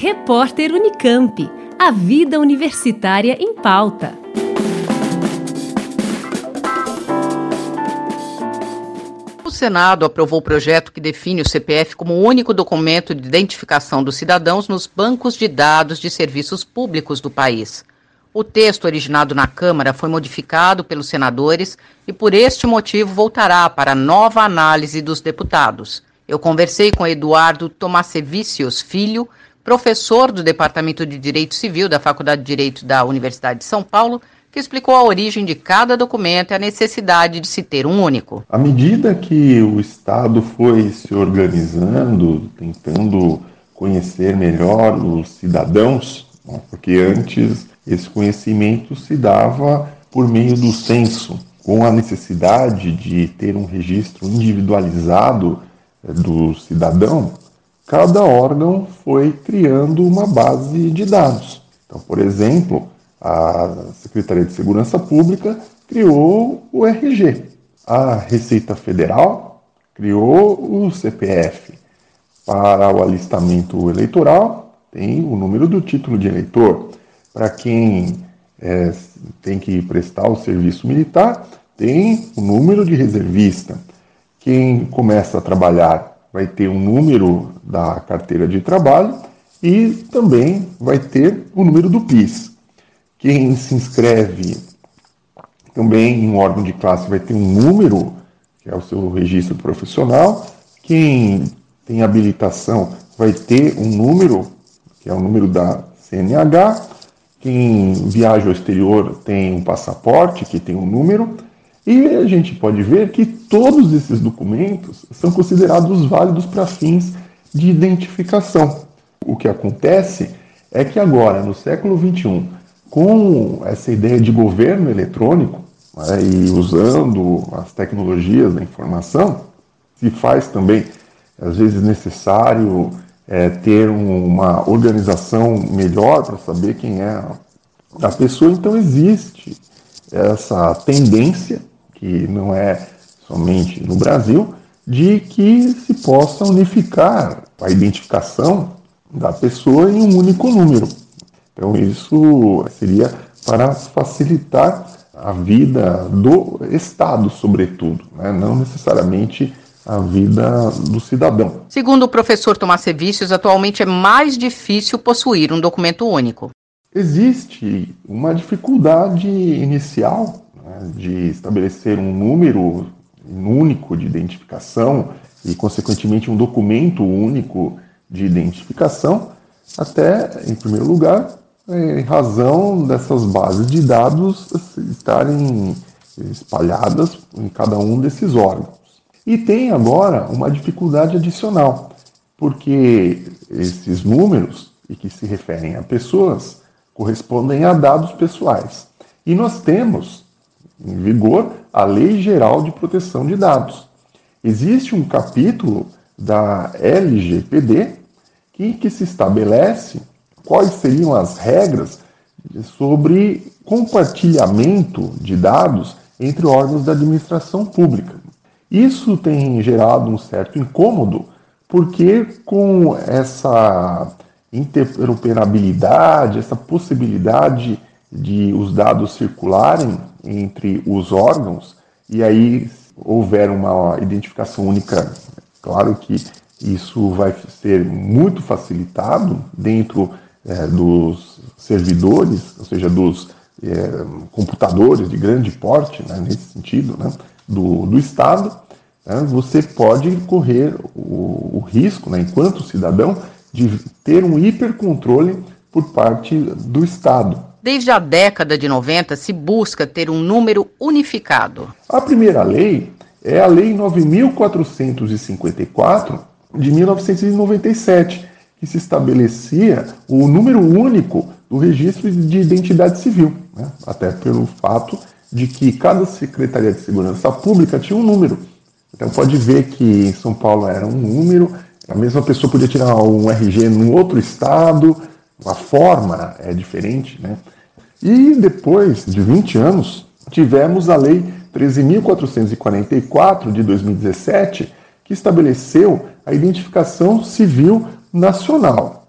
Repórter Unicamp. A vida universitária em pauta. O Senado aprovou o projeto que define o CPF como o único documento de identificação dos cidadãos nos bancos de dados de serviços públicos do país. O texto originado na Câmara foi modificado pelos senadores e, por este motivo, voltará para nova análise dos deputados. Eu conversei com Eduardo Tomasevicius Filho, professor do Departamento de Direito Civil da Faculdade de Direito da Universidade de São Paulo, que explicou a origem de cada documento e a necessidade de se ter um único. À medida que o Estado foi se organizando, tentando conhecer melhor os cidadãos, né, porque antes esse conhecimento se dava por meio do censo, com a necessidade de ter um registro individualizado eh, do cidadão, cada órgão foi criando uma base de dados. Então, por exemplo, a Secretaria de Segurança Pública criou o RG. A Receita Federal criou o CPF. Para o alistamento eleitoral, tem o número do título de eleitor. Para quem é, tem que prestar o serviço militar, tem o número de reservista. Quem começa a trabalhar vai ter um número da carteira de trabalho e também vai ter o número do PIS. Quem se inscreve também em um órgão de classe vai ter um número, que é o seu registro profissional. Quem tem habilitação vai ter um número, que é o número da CNH. Quem viaja ao exterior tem um passaporte, que tem um número. E a gente pode ver que todos esses documentos são considerados válidos para fins de identificação. O que acontece é que agora, no século XXI, com essa ideia de governo eletrônico né, e usando as tecnologias da informação, se faz também, às vezes, necessário é, ter uma organização melhor para saber quem é a pessoa. Então, existe essa tendência que não é somente no Brasil, de que se possa unificar a identificação da pessoa em um único número. Então, isso seria para facilitar a vida do Estado, sobretudo, né? não necessariamente a vida do cidadão. Segundo o professor Tomás Serviços, atualmente é mais difícil possuir um documento único. Existe uma dificuldade inicial né, de estabelecer um número único de identificação e, consequentemente, um documento único de identificação, até, em primeiro lugar, em razão dessas bases de dados estarem espalhadas em cada um desses órgãos. E tem agora uma dificuldade adicional, porque esses números, e que se referem a pessoas, correspondem a dados pessoais. E nós temos em vigor a Lei Geral de Proteção de Dados. Existe um capítulo da LGPD que, que se estabelece quais seriam as regras sobre compartilhamento de dados entre órgãos da administração pública. Isso tem gerado um certo incômodo, porque com essa interoperabilidade, essa possibilidade de os dados circularem entre os órgãos e aí houver uma identificação única, claro que isso vai ser muito facilitado dentro é, dos servidores, ou seja, dos é, computadores de grande porte, né, nesse sentido, né, do, do Estado, né, você pode correr o, o risco, né, enquanto cidadão, de ter um hipercontrole por parte do Estado. Desde a década de 90 se busca ter um número unificado. A primeira lei é a Lei 9454 de 1997, que se estabelecia o número único do registro de identidade civil, né? até pelo fato de que cada Secretaria de Segurança Pública tinha um número. Então pode ver que em São Paulo era um número, a mesma pessoa podia tirar um RG num outro estado, a forma é diferente, né? E depois de 20 anos, tivemos a Lei 13.444 de 2017, que estabeleceu a identificação civil nacional.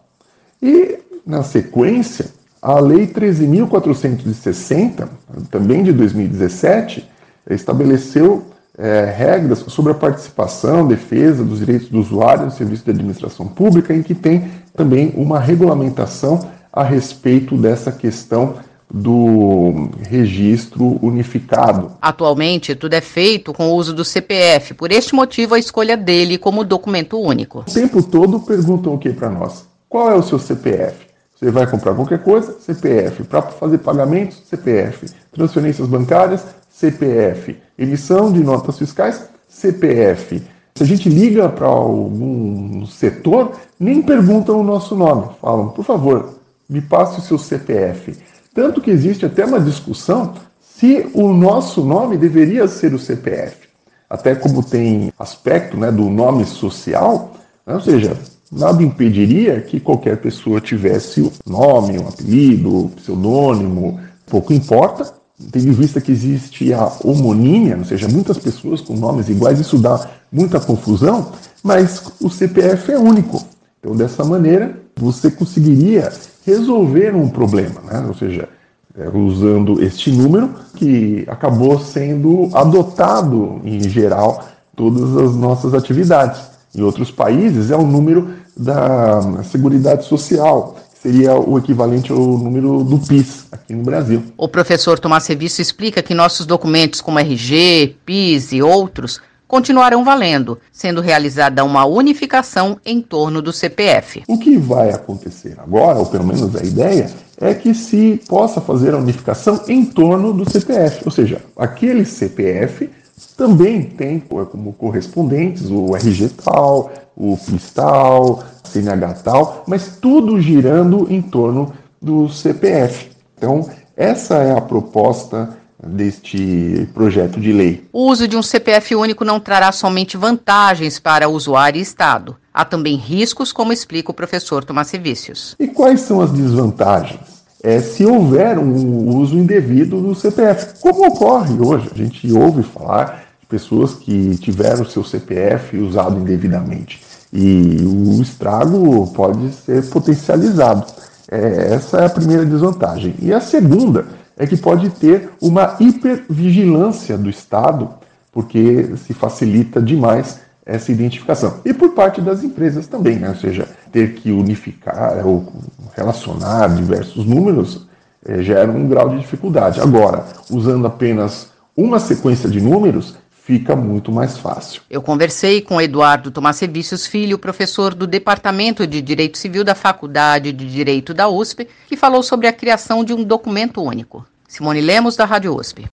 E, na sequência, a Lei 13.460, também de 2017, estabeleceu é, regras sobre a participação, defesa dos direitos do usuário no serviço de administração pública, em que tem também uma regulamentação a respeito dessa questão do registro unificado. Atualmente, tudo é feito com o uso do CPF, por este motivo a escolha dele como documento único. O tempo todo perguntam o que para nós? Qual é o seu CPF? Você vai comprar qualquer coisa? CPF. Para fazer pagamentos? CPF. Transferências bancárias? CPF. Emissão de notas fiscais, CPF. Se a gente liga para algum setor, nem perguntam o nosso nome. Falam, por favor, me passe o seu CPF. Tanto que existe até uma discussão se o nosso nome deveria ser o CPF. Até como tem aspecto né, do nome social, né, ou seja, nada impediria que qualquer pessoa tivesse o nome, um apelido, pseudônimo, pouco importa, tendo em vista que existe a homonímia, ou seja, muitas pessoas com nomes iguais, isso dá muita confusão, mas o CPF é único. Então, dessa maneira, você conseguiria resolver um problema, né? ou seja, é, usando este número que acabou sendo adotado em geral todas as nossas atividades. Em outros países é o número da Seguridade Social, seria o equivalente ao número do PIS aqui no Brasil. O professor Tomás Revisto explica que nossos documentos como RG, PIS e outros continuarão valendo, sendo realizada uma unificação em torno do CPF. O que vai acontecer agora, ou pelo menos a ideia, é que se possa fazer a unificação em torno do CPF, ou seja, aquele CPF também tem como correspondentes o RG tal, o PIS tal, CNH tal, mas tudo girando em torno do CPF. Então, essa é a proposta deste projeto de lei. O uso de um CPF único não trará somente vantagens para o usuário e Estado. Há também riscos, como explica o professor Tomás Vícios. E quais são as desvantagens? É se houver um uso indevido do CPF, como ocorre hoje. A gente ouve falar de pessoas que tiveram seu CPF usado indevidamente e o estrago pode ser potencializado. É, essa é a primeira desvantagem. E a segunda é que pode ter uma hipervigilância do Estado, porque se facilita demais essa identificação. E por parte das empresas também, né? ou seja, ter que unificar ou relacionar diversos números é, gera um grau de dificuldade. Agora, usando apenas uma sequência de números, fica muito mais fácil. Eu conversei com Eduardo Tomassevicius Filho, professor do Departamento de Direito Civil da Faculdade de Direito da USP, que falou sobre a criação de um documento único. Simone Lemos, da Rádio USP.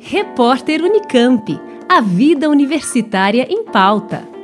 Repórter Unicamp. A vida universitária em pauta.